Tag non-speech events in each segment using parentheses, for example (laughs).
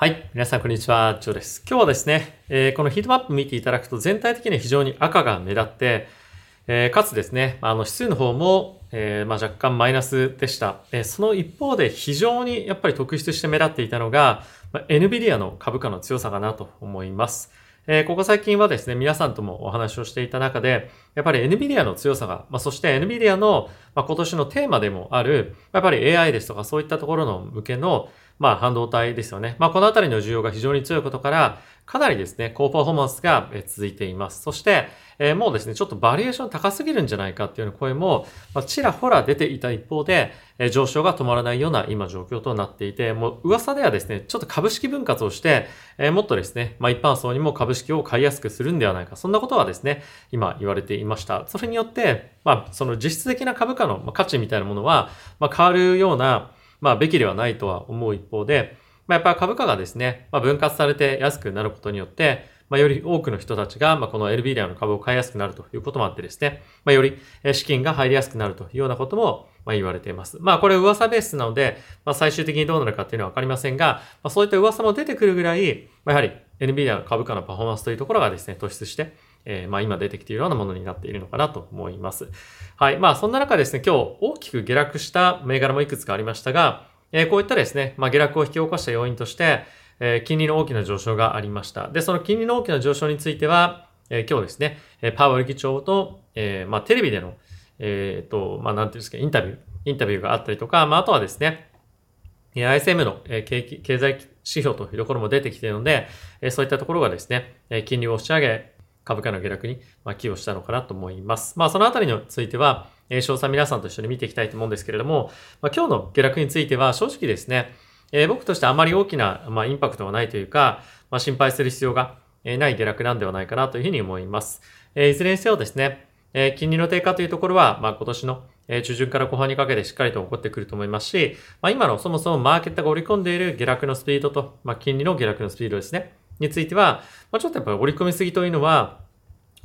はい。皆さん、こんにちは。ジョーです。今日はですね、えー、このヒートマップ見ていただくと全体的には非常に赤が目立って、えー、かつですね、あの指数の方も、えー、まあ、若干マイナスでした。えその一方で非常にやっぱり特筆して目立っていたのが、まあ、NVIDIA の株価の強さかなと思います。え、ここ最近はですね、皆さんともお話をしていた中で、やっぱり NVIDIA の強さが、まあ、そして NVIDIA の、ま、今年のテーマでもある、やっぱり AI ですとかそういったところの向けの、まあ、半導体ですよね。まあ、このあたりの需要が非常に強いことから、かなりですね、高パフォーマンスが続いています。そして、えー、もうですね、ちょっとバリエーション高すぎるんじゃないかっていうような声も、まあ、ちらほら出ていた一方で、えー、上昇が止まらないような今状況となっていて、もう噂ではですね、ちょっと株式分割をして、えー、もっとですね、まあ、一般層にも株式を買いやすくするんではないか。そんなことはですね、今言われていました。それによって、まあ、その実質的な株価の価値みたいなものは、まあ、変わるような、まあ、べきではないとは思う一方で、まあ、やっぱ株価がですね、まあ、分割されて安くなることによって、まあ、より多くの人たちが、まあ、この LB アの株を買いやすくなるということもあってですね、まあ、より資金が入りやすくなるというようなことも、まあ、言われています。まあ、これ噂ベースなので、まあ、最終的にどうなるかっていうのはわかりませんが、まあ、そういった噂も出てくるぐらい、まあ、やはり NVIDIA の株価のパフォーマンスというところがですね、突出して、えー、まあ今出てきているようなものになっているのかなと思います。はい。まあそんな中ですね、今日大きく下落した銘柄もいくつかありましたが、えー、こういったですね、まあ下落を引き起こした要因として、えー、金利の大きな上昇がありました。で、その金利の大きな上昇については、え、今日ですね、パウエル議長と、え、まあテレビでの、えっ、と、まあなんていうんですか、インタビュー、インタビューがあったりとか、まああとはですね、ISM の経済指標というところも出てきているので、そういったところがですね、金利を押し上げ、株価の下落に寄与したのかなと思います。まあそのあたりについては、詳細皆さんと一緒に見ていきたいと思うんですけれども、まあ、今日の下落については正直ですね、えー、僕としてあまり大きな、まあ、インパクトはないというか、まあ、心配する必要がない下落なんではないかなというふうに思います。えー、いずれにせよですね、えー、金利の低下というところは、まあ、今年の中旬から後半にかけてしっかりと起こってくると思いますし、まあ、今のそもそもマーケットが織り込んでいる下落のスピードと、まあ、金利の下落のスピードですね、については、まあ、ちょっとやっぱり織り込みすぎというのは、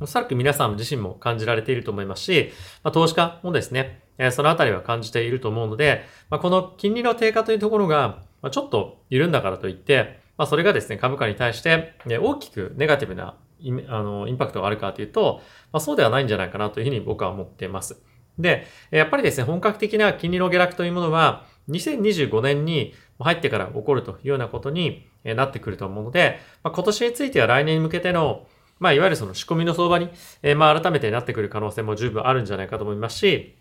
おそらく皆さん自身も感じられていると思いますし、まあ、投資家もですね、えそのあたりは感じていると思うので、まあ、この金利の低下というところが、まあ、ちょっと緩んだからといって、まあ、それがですね、株価に対して、ね、大きくネガティブなイあのインパクトがあるかというと、まあ、そうではないんじゃないかなというふうに僕は思っています。で、やっぱりですね、本格的な金利の下落というものは、2025年に入ってから起こるというようなことになってくると思うので、まあ、今年については来年に向けての、まあ、いわゆるその仕込みの相場に、えまあ、改めてなってくる可能性も十分あるんじゃないかと思いますし、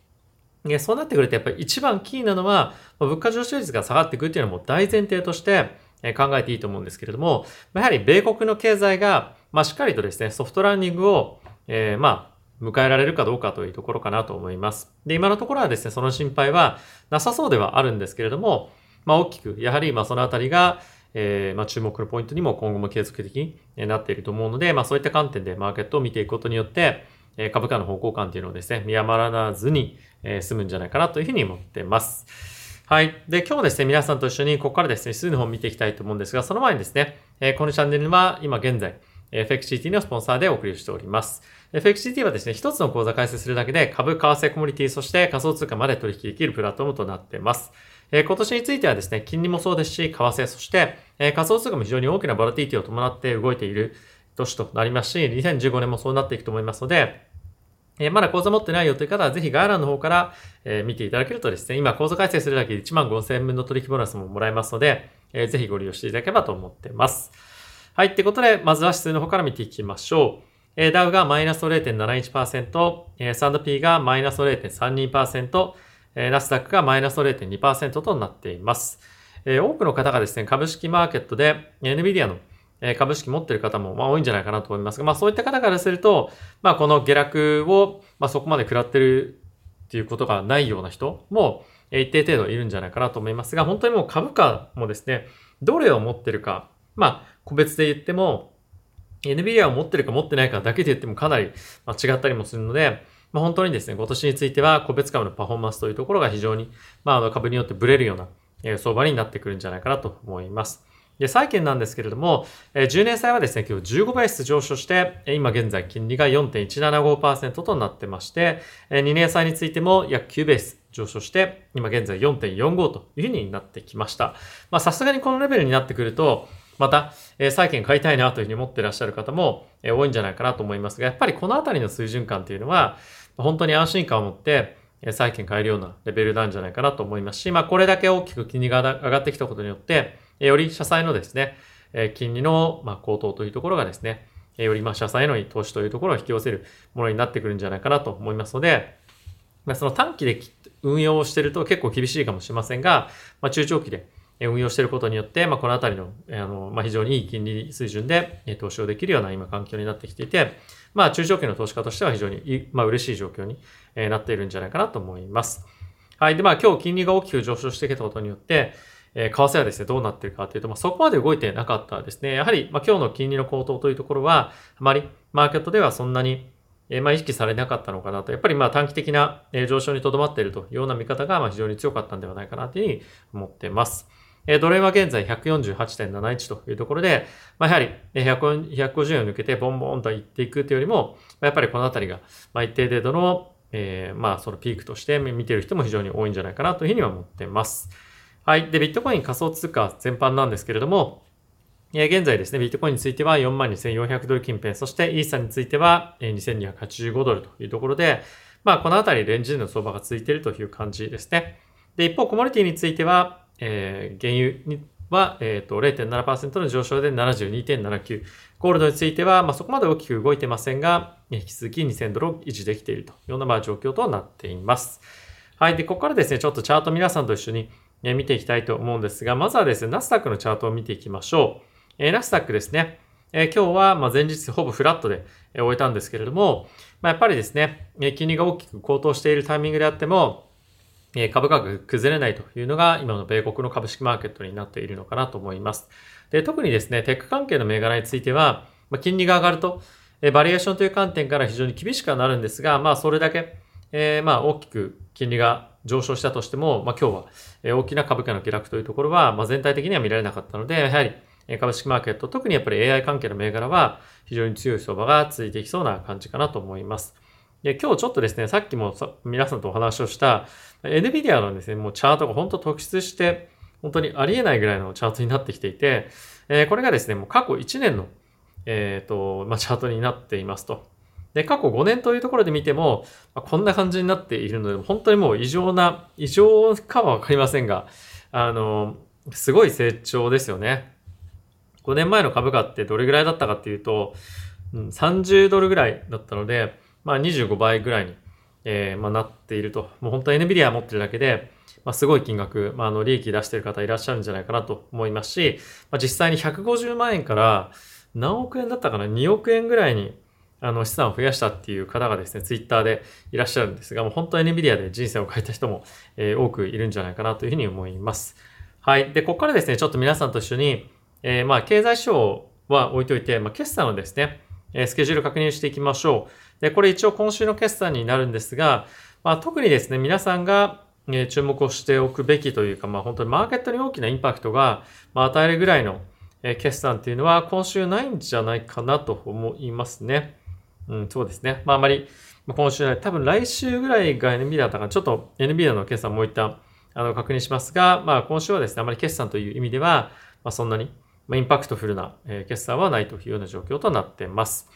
そうなってくるとやっぱり一番キーなのは、ま物価上昇率が下がっていくっていうのも大前提としてえ考えていいと思うんですけれども、やはり米国の経済が、まあ、しっかりとですね、ソフトランニングを、えー、まあ、迎えられるかどうかというところかなと思います。で、今のところはですね、その心配はなさそうではあるんですけれども、まあ、大きく、やはり、まあ、そのあたりが、えー、まあ、注目のポイントにも今後も継続的になっていると思うので、まあ、そういった観点でマーケットを見ていくことによって、え株価の方向感っていうのをですね、見余らずに、え済むんじゃないかなというふうに思ってます。はい。で、今日ですね、皆さんと一緒にここからですね、指数の方を見ていきたいと思うんですが、その前にですね、えこのチャンネルは今現在、FXCT のスポンサーでお送りしております。FXCT はですね、一つの口座開設するだけで株、為替、コモディティ、そして仮想通貨まで取引できるプラットフォームとなっています。え今年についてはですね、金利もそうですし、為替、そして、え仮想通貨も非常に大きなボラティティを伴って動いている年となりますし、2015年もそうなっていくと思いますので、え、まだ口座持ってないよという方は、ぜひ概要欄の方から、え、見ていただけるとですね、今、口座開設するだけで1万5000円分の取引ボーナスももらえますので、え、ぜひご利用していただければと思っています。はい。ってことで、まずは指数の方から見ていきましょう。え、ダウがマイナス0.71%、え、サンド P がマイナス0.32%、えー、ナスダックがマイナス0.2%となっています。え、多くの方がですね、株式マーケットで NVIDIA の株式持ってる方も、ま、多いんじゃないかなと思いますが、まあ、そういった方からすると、まあ、この下落を、ま、そこまで食らってるっていうことがないような人も、一定程度いるんじゃないかなと思いますが、本当にもう株価もですね、どれを持ってるか、まあ、個別で言っても、NVIDIA を持ってるか持ってないかだけで言ってもかなり違ったりもするので、まあ、本当にですね、今年については個別株のパフォーマンスというところが非常に、まあ、あの株によってブレるような相場になってくるんじゃないかなと思います。で、債券なんですけれども、10年債はですね、今日15ベース上昇して、今現在金利が4.175%となってまして、2年債についても約9ベース上昇して、今現在4.45というふうになってきました。まあさすがにこのレベルになってくると、また、債券買いたいなというふうに思ってらっしゃる方も、多いんじゃないかなと思いますが、やっぱりこのあたりの水準感というのは、本当に安心感を持って、債券買えるようなレベルなんじゃないかなと思いますし、まあ、これだけ大きく金利が上がってきたことによって、より社債のですね、金利の高騰というところがですね、よりまあ社債への投資というところを引き寄せるものになってくるんじゃないかなと思いますので、まあ、その短期で運用をしていると結構厳しいかもしれませんが、まあ、中長期で運用していることによって、まあ、このあたりのあの、まあ、非常にいい金利水準で投資をできるような今環境になってきていて、まあ、中長期の投資家としては非常に、まあ、嬉しい状況になっているんじゃないかなと思います。はい。で、まあ、今日金利が大きく上昇してきたことによって、え為替はですね、どうなっているかというと、まあ、そこまで動いてなかったですね。やはり、まあ、今日の金利の高騰というところは、あまりマーケットではそんなに、えまあ、意識されなかったのかなと。やっぱり、まあ、短期的な上昇にとどまっているというような見方が、まあ、非常に強かったんではないかなというふうに思っています。えドル円は現在148.71というところで、まあ、やはり150円を抜けてボンボンといっていくというよりも、やっぱりこのあたりが、まあ、一定程度の、えー、まあ、そのピークとして見ている人も非常に多いんじゃないかなというふうには思っています。はい。で、ビットコイン仮想通貨全般なんですけれども、え現在ですね、ビットコインについては42,400ドル近辺、そしてイーサについては2,285ドルというところで、まあ、このあたりレンジでの相場が続いているという感じですね。で、一方、コモディティについては、えー、原油には、えっ、ー、と、0.7%の上昇で72.79。ゴールドについては、まあ、そこまで大きく動いてませんが、引き続き2000ドルを維持できているというような、まあ、状況となっています。はい。で、ここからですね、ちょっとチャート皆さんと一緒に見ていきたいと思うんですが、まずはですね、ナスダックのチャートを見ていきましょう。えー、ナスダックですね。えー、今日はま前日ほぼフラットで終えたんですけれども、まあ、やっぱりですね、金利が大きく高騰しているタイミングであっても、え株価が崩れないというのが今の米国の株式マーケットになっているのかなと思います。で特にですね、テック関係の銘柄については、ま金利が上がると、バリエーションという観点から非常に厳しくはなるんですが、まあそれだけ、えー、まあ大きく金利が上昇したとしても、まあ今日は大きな株価の下落というところは、まあ全体的には見られなかったので、やはり株式マーケット、特にやっぱり AI 関係の銘柄は非常に強い相場が続いていきそうな感じかなと思います。で、今日ちょっとですね、さっきも皆さんとお話をした NVIDIA のですね、もうチャートが本当特筆して、本当にありえないぐらいのチャートになってきていて、えこれがですね、もう過去1年の、えっ、と、まあ、チャートになっていますと。で、過去5年というところで見ても、まあ、こんな感じになっているので、本当にもう異常な、異常かはわかりませんが、あの、すごい成長ですよね。5年前の株価ってどれぐらいだったかっていうと、うん、30ドルぐらいだったので、まあ25倍ぐらいに、えー、まあ、なっていると。もう本当 NVIDIA 持ってるだけで、まあ、すごい金額、まあ、あの、利益出してる方いらっしゃるんじゃないかなと思いますし、まあ、実際に150万円から何億円だったかな ?2 億円ぐらいに、あの、資産を増やしたっていう方がですね、ツイッターでいらっしゃるんですが、もう本当 NVIDIA で人生を変えた人も、えー、多くいるんじゃないかなというふうに思います。はい。で、ここからですね、ちょっと皆さんと一緒に、えー、まあ、経済指標は置いといて、まあ、決算のですね、えスケジュール確認していきましょう。で、これ一応今週の決算になるんですが、まあ、特にですね、皆さんが注目をしておくべきというか、まあ本当にマーケットに大きなインパクトが、与えるぐらいの、決算っていうのは今週ないんじゃないかなと思いますね。うん、そうですね。まああまり、今週ない。多分来週ぐらいが NVIDIA だったかな。ちょっと NVIDIA の決算もう一旦あの確認しますが、まあ今週はですね、あまり決算という意味では、まあそんなに、 impactful な、決算はないというような状況となっています。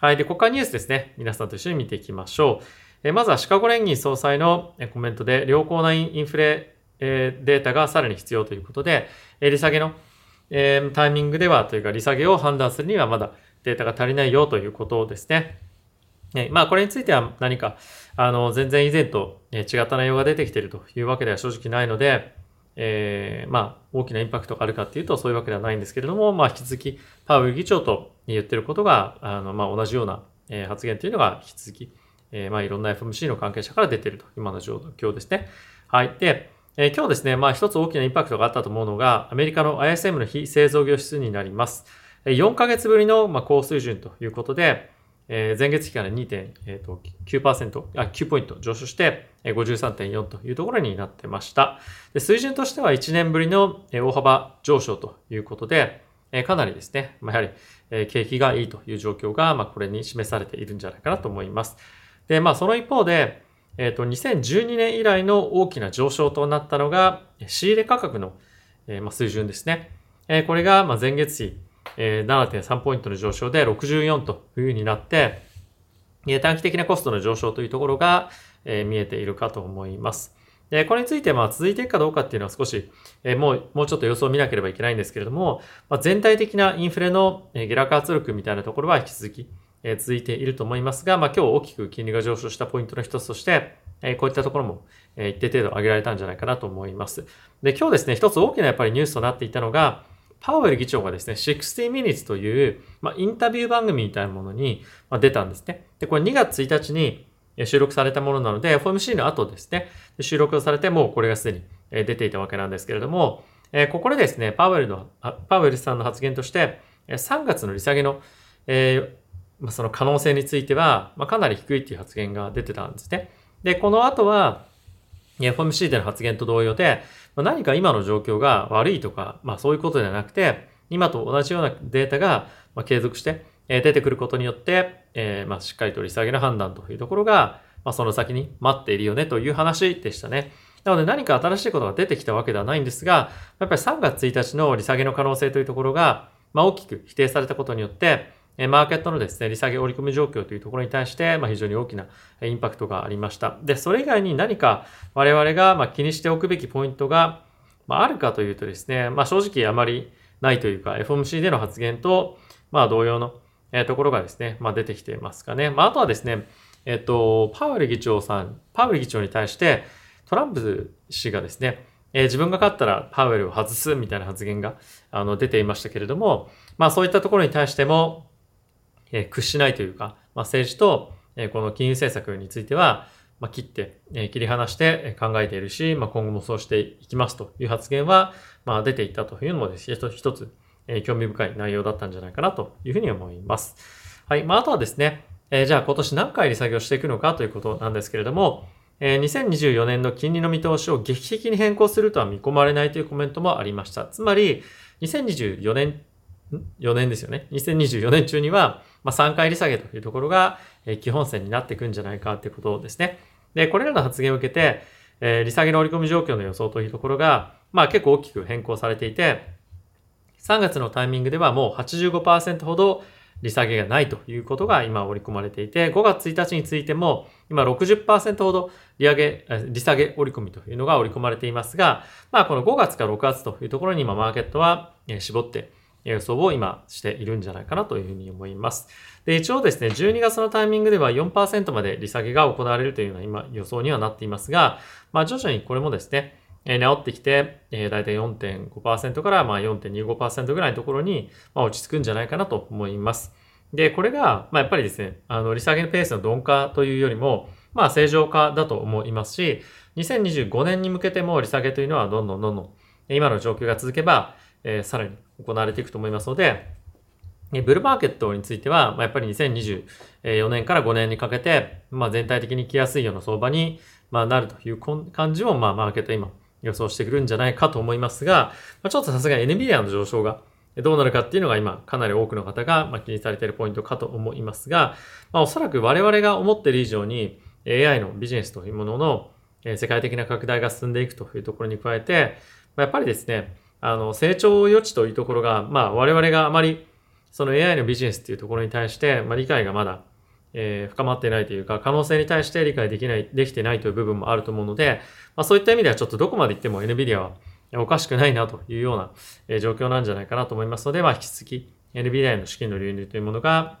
はい。で、国家ニュースですね。皆さんと一緒に見ていきましょう。えまずはシカゴ連銀総裁のコメントで、良好なインフレえデータがさらに必要ということで、え利下げのえタイミングではというか、利下げを判断するにはまだデータが足りないよということですね。まあ、これについては何か、あの、全然以前と違った内容が出てきているというわけでは正直ないので、えー、まあ、大きなインパクトがあるかっていうとそういうわけではないんですけれども、まあ、引き続き、パウエル議長と言ってることが、あの、まあ、同じような、え発言というのが引き続き、えー、まあ、いろんな FMC の関係者から出てると、今の状況ですね。はい。で、え、今日ですね、まあ、一つ大きなインパクトがあったと思うのが、アメリカの ISM の非製造業指数になります。4ヶ月ぶりの、ま、高水準ということで、えー、前月比から2.9%、あ、9ポイント上昇して、53.4というところになってました。で水準としては1年ぶりの大幅上昇ということで、えかなりですね、まあ、やはりえ景気がいいという状況が、まあ、これに示されているんじゃないかなと思います。で、まあ、その一方で、えっ、ー、と、2012年以来の大きな上昇となったのが、仕入れ価格の、えー、まあ、水準ですね。えこれがまあ前月比、え7.3ポイントの上昇で64というふうになって、短期的なコストの上昇というところが、え見えているかと思います。で、これについてまあ続いていくかどうかっていうのは少し、えもう、もうちょっと予想を見なければいけないんですけれども、まあ、全体的なインフレのえ下落圧力みたいなところは引き続き、え続いていると思いますが、まあ、今日大きく金利が上昇したポイントの一つとして、えこういったところも、え一定程度上げられたんじゃないかなと思います。で、今日ですね、一つ大きなやっぱりニュースとなっていたのが、パウエル議長がですね、60 minutes という、まあ、インタビュー番組みたいなものに、まあ、出たんですね。で、これ2月1日に収録されたものなので、FOMC の後ですね、収録されてもうこれがすでに出ていたわけなんですけれども、えここでですね、パウエルの、パウエルさんの発言として、3月の利下げの、えー、その可能性については、まあ、かなり低いっていう発言が出てたんですね。で、この後は、FOMC での発言と同様で、ま何か今の状況が悪いとか、まあそういうことではなくて、今と同じようなデータが継続して出てくることによって、えー、まあしっかりと利下げの判断というところが、まあその先に待っているよねという話でしたね。なので何か新しいことが出てきたわけではないんですが、やっぱり3月1日の利下げの可能性というところが、まあ大きく否定されたことによって、マーケットのですね、利下げ織り込み状況というところに対して、まあ、非常に大きなインパクトがありました。で、それ以外に何か我々がま気にしておくべきポイントが、まあ、るかというとですね、まあ、正直あまりないというか、FOMC での発言と、まあ、同様のところがですね、まあ、出てきていますかね。まあ、あとはですね、えっと、パウエル議長さん、パウエル議長に対して、トランプ氏がですね、えー、自分が勝ったらパウエルを外すみたいな発言があの出ていましたけれども、まあそういったところに対しても、え、屈しないというか、まあ、政治と、え、この金融政策については、まあ、切って、え、切り離して考えているし、まあ、今後もそうしていきますという発言は、まあ、出ていったというのもですね、一つ、え、興味深い内容だったんじゃないかなというふうに思います。はい。まあ、あとはですね、え、じゃあ今年何回利下げをしていくのかということなんですけれども、え、2024年の金利の見通しを劇的に変更するとは見込まれないというコメントもありました。つまり、2024年、4年ですよね。2024年中には、まあ、3回利下げというところが、え基本線になっていくんじゃないかということですね。で、これらの発言を受けて、えー、利下げの織り込み状況の予想というところが、まあ結構大きく変更されていて、3月のタイミングではもう85%ほど利下げがないということが今織り込まれていて、5月1日についても今60%ほど利上げ、利下げ織り込みというのが織り込まれていますが、まあこの5月か6月というところに今マーケットは絞って予想を今しているんじゃないかなというふうに思います。で、一応ですね、12月のタイミングでは4%まで利下げが行われるというような今予想にはなっていますが、まあ徐々にこれもですね、え治ってきて、えー、大体4.5%からまあ4.25%ぐらいのところに、まあ、落ち着くんじゃないかなと思います。で、これが、まあ、やっぱりですね、あの、利下げのペースの鈍化というよりも、まあ、正常化だと思いますし、2025年に向けても利下げというのはどんどんどんどん、今の状況が続けば、えー、さらに行われていくと思いますので、ブルーマーケットについては、まあ、やっぱり2024年から5年にかけて、まあ、全体的に来やすいような相場に、まあ、なるという感じを、まあ、マーケット今予想してくるんじゃないかと思いますが、まあ、ちょっとさすがに NVIDIA の上昇がどうなるかっていうのが今かなり多くの方が気にされているポイントかと思いますが、まあ、おそらく我々が思っている以上に AI のビジネスというものの世界的な拡大が進んでいくというところに加えて、やっぱりですね、あの、成長余地というところが、まあ、我々があまり、その AI のビジネスっていうところに対して、まあ、理解がまだ、えー、深まってないというか、可能性に対して理解できない、できてないという部分もあると思うので、まあ、そういった意味ではちょっとどこまで行っても NVIDIA はおかしくないなというような、えー、状況なんじゃないかなと思いますので、まあ、引き続き NVIDIA の資金の流入というものが、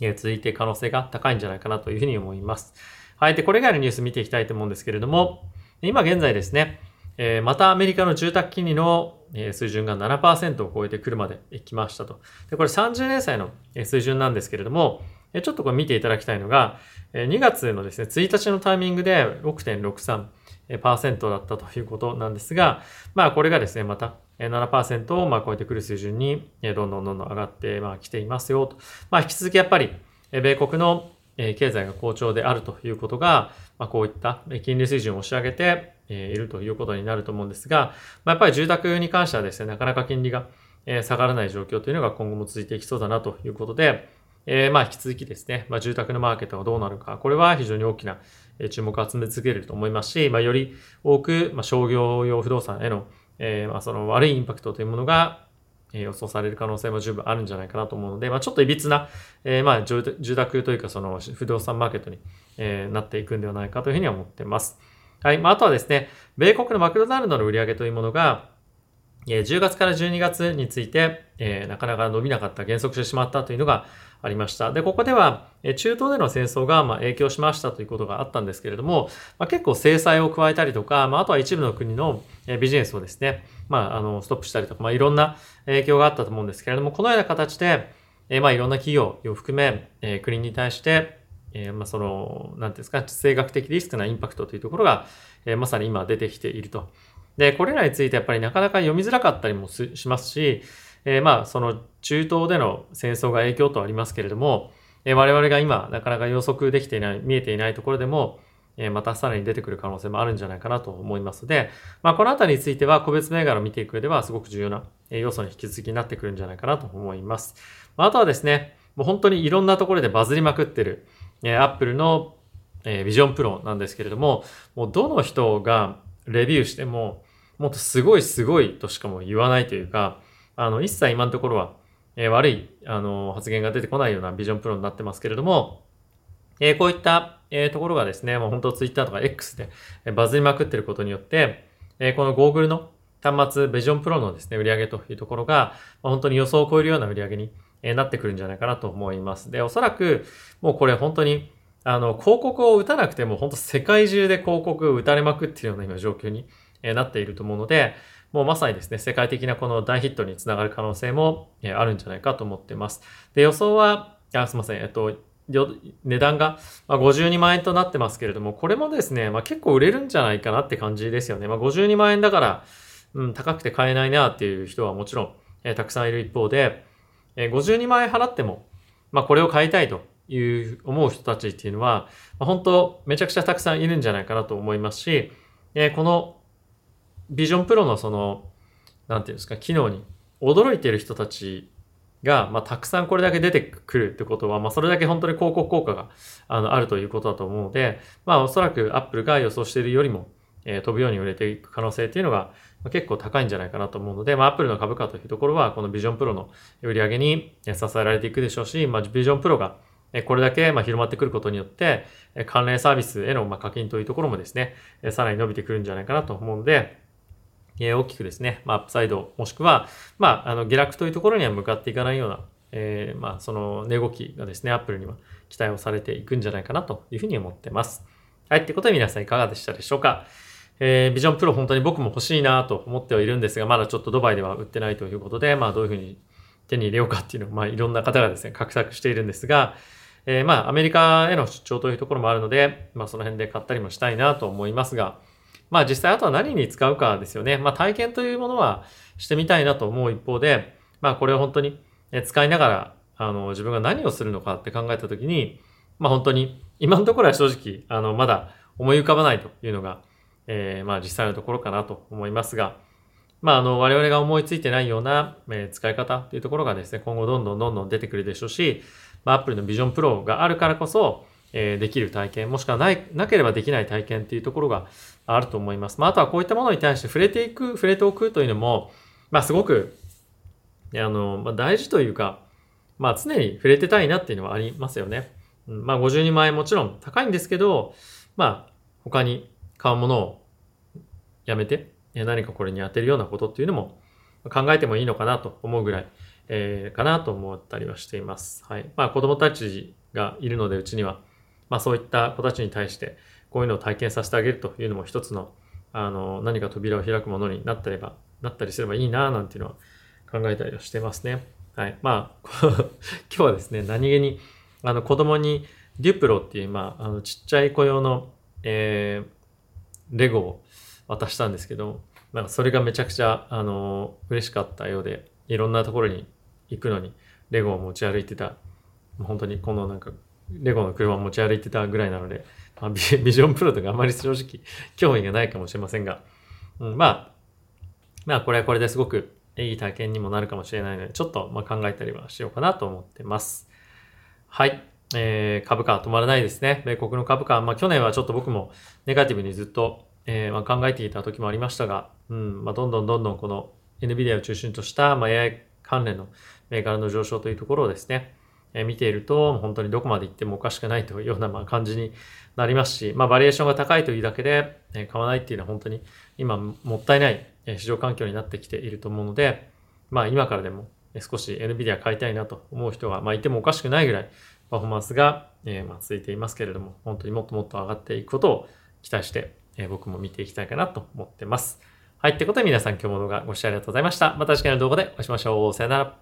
えー、続いて可能性が高いんじゃないかなというふうに思います。はい。で、これ以外のニュース見ていきたいと思うんですけれども、今現在ですね、え、またアメリカの住宅金利の水準が7%を超えてくるまで来ましたと。で、これ30年債の水準なんですけれども、ちょっとこれ見ていただきたいのが、2月のですね、1日のタイミングで6.63%だったということなんですが、まあこれがですね、また7%をま超えてくる水準にどんどんどんどん上がってま来ていますよと。まあ引き続きやっぱり米国のえ経済が好調であるということが、まあ、こういった金利水準を押し上げているということになると思うんですが、まあ、やっぱり住宅に関してはですね、なかなか金利が下がらない状況というのが今後も続いていきそうだなということで、えー、まあ引き続きですね、まあ、住宅のマーケットがどうなるか、これは非常に大きな注目を集め続けると思いますし、まあ、より多く、ま、商業用不動産への、えー、まあその悪いインパクトというものがえ予想される可能性も十分あるんじゃないかなと思うので、まあ、ちょっといびつな、えー、まあ住宅というかその不動産マーケットに、え、なっていくんではないかというふうには思っています。はい。まあ、あとはですね、米国のマクドナルドの売り上げというものが、え10月から12月について、え、なかなか伸びなかった、減速してしまったというのがありました。で、ここでは、中東での戦争が、ま影響しましたということがあったんですけれども、ま、結構制裁を加えたりとか、まあ、とは一部の国の、ビジネスをですね、まあ、あの、ストップしたりとか、まあ、いろんな影響があったと思うんですけれども、このような形で、えまあ、いろんな企業を含め、え国に対して、えま、その、なんですか、地政学的リスクなインパクトというところが、えまさに今出てきていると。で、これらについてやっぱりなかなか読みづらかったりもしますし、えー、まあ、その中東での戦争が影響とありますけれども、えー、我々が今なかなか予測できていない、見えていないところでも、えー、またさらに出てくる可能性もあるんじゃないかなと思いますので、まあ、このあたりについては個別銘柄を見ていく上ではすごく重要な要素に引き続きになってくるんじゃないかなと思います。まあ、あとはですね、もう本当にいろんなところでバズりまくってる、えー、Apple の、えー、Vision Pro なんですけれども、もうどの人がレビューしても、もっとすごいすごいとしかも言わないというか、あの、一切今のところは、えー、悪い、あの、発言が出てこないようなビジョンプロになってますけれども、えー、こういった、えー、ところがですね、もう本当ツイッターとか X でえバズりまくってることによって、えー、この Google の端末、ビジョンプロのですね、売り上げというところが、まあ、本当に予想を超えるような売り上げにえなってくるんじゃないかなと思います。で、おそらく、もうこれ本当に、あの、広告を打たなくても、本当世界中で広告を打たれまくっているような今状況になっていると思うので、もうまさにですね、世界的なこの大ヒットにつながる可能性もあるんじゃないかと思っています。で、予想は、あすいません、えっと、値段が52万円となってますけれども、これもですね、まあ、結構売れるんじゃないかなって感じですよね。まあ、52万円だから、うん、高くて買えないなっていう人はもちろん、え、たくさんいる一方で、え、52万円払っても、まあ、これを買いたいという思う人たちっていうのは、まあ、本当めちゃくちゃたくさんいるんじゃないかなと思いますし、え、このビジョンプロのその、なんていうんですか、機能に驚いている人たちが、まあ、たくさんこれだけ出てくるってことは、まあ、それだけ本当に広告効果があのあるということだと思うので、まあ、おそらく Apple が予想しているよりも、えー、飛ぶように売れていく可能性っていうのが、まあ、結構高いんじゃないかなと思うので、まあ、Apple の株価というところは、このビジョンプロの売り上げに支えられていくでしょうし、まあ、ビジョンプロがこれだけ広まってくることによって、関連サービスへの課金というところもですね、さらに伸びてくるんじゃないかなと思うので、え大きくですね、まあ、アップサイド、もしくは、まあ、あの、下落というところには向かっていかないような、えー、まあ、その値動きがですね、アップルには期待をされていくんじゃないかなというふうに思ってます。はい、ってことで皆さんいかがでしたでしょうか？えー、ビジョンプロ本当に僕も欲しいなと思ってはいるんですが、まだちょっとドバイでは売ってないということで、まあどういうふうに手に入れようかっていうのを、まあいろんな方がですね、画策しているんですが、えー、まあアメリカへの出張というところもあるので、まあその辺で買ったりもしたいなと思いますが、まあ実際あとは何に使うかですよね。まあ体験というものはしてみたいなと思う一方で、まあこれを本当に使いながら、あの自分が何をするのかって考えたときに、まあ本当に今のところは正直、あのまだ思い浮かばないというのが、えー、まあ実際のところかなと思いますが、まああの我々が思いついてないような、え、使い方というところがですね、今後どんどんどんどん出てくるでしょうし、まあ Apple の Vision Pro があるからこそ、え、できる体験、もしくはない、なければできない体験っていうところがあると思います。まあ、あとはこういったものに対して触れていく、触れておくというのも、まあ、すごく、あの、まあ、大事というか、まあ、常に触れてたいなっていうのはありますよね。まあ、52万円もちろん高いんですけど、まあ、他に買うものをやめて、何かこれに当てるようなことっていうのも考えてもいいのかなと思うぐらい、えー、かなと思ったりはしています。はい。まあ、子供たちがいるので、うちには、まあそういった子たちに対して、こういうのを体験させてあげるというのも一つの、あの、何か扉を開くものになったれば、なったりすればいいななんていうのは考えたりはしてますね。はい。まあ、(laughs) 今日はですね、何気に、あの、子供にデュプロっていう、まあ、あの、ちっちゃい子用の、えー、レゴを渡したんですけど、なんかそれがめちゃくちゃ、あの、嬉しかったようで、いろんなところに行くのに、レゴを持ち歩いてた、本当にこのなんかレゴの車を持ち歩いてたぐらいなので、まあ、ビ (laughs) ジョンプロとかあまり正直 (laughs) 興味がないかもしれませんが、うん、まあ、まあこれはこれですごくいい体験にもなるかもしれないので、ちょっとま考えたりはしようかなと思ってます。はい。えー、株価は止まらないですね。米国の株価、まあ去年はちょっと僕もネガティブにずっと、えー、ま考えていた時もありましたが、うん、まあどんどんどんどんこの NVIDIA を中心とした、まあ、AI 関連の銘柄の上昇というところをですね、見ていると、本当にどこまで行ってもおかしくないというようなま感じになりますし、まあ、バリエーションが高いというだけで、買わないっていうのは本当に今もったいない市場環境になってきていると思うので、まあ、今からでも少し NVIDIA 買いたいなと思う人が、まあ、いてもおかしくないぐらいパフォーマンスが、えま続いていますけれども、本当にもっともっと上がっていくことを期待して、え僕も見ていきたいかなと思ってます。はい。ってことで皆さん今日も動画ご視聴ありがとうございました。また次回の動画でお会いしましょう。さよなら。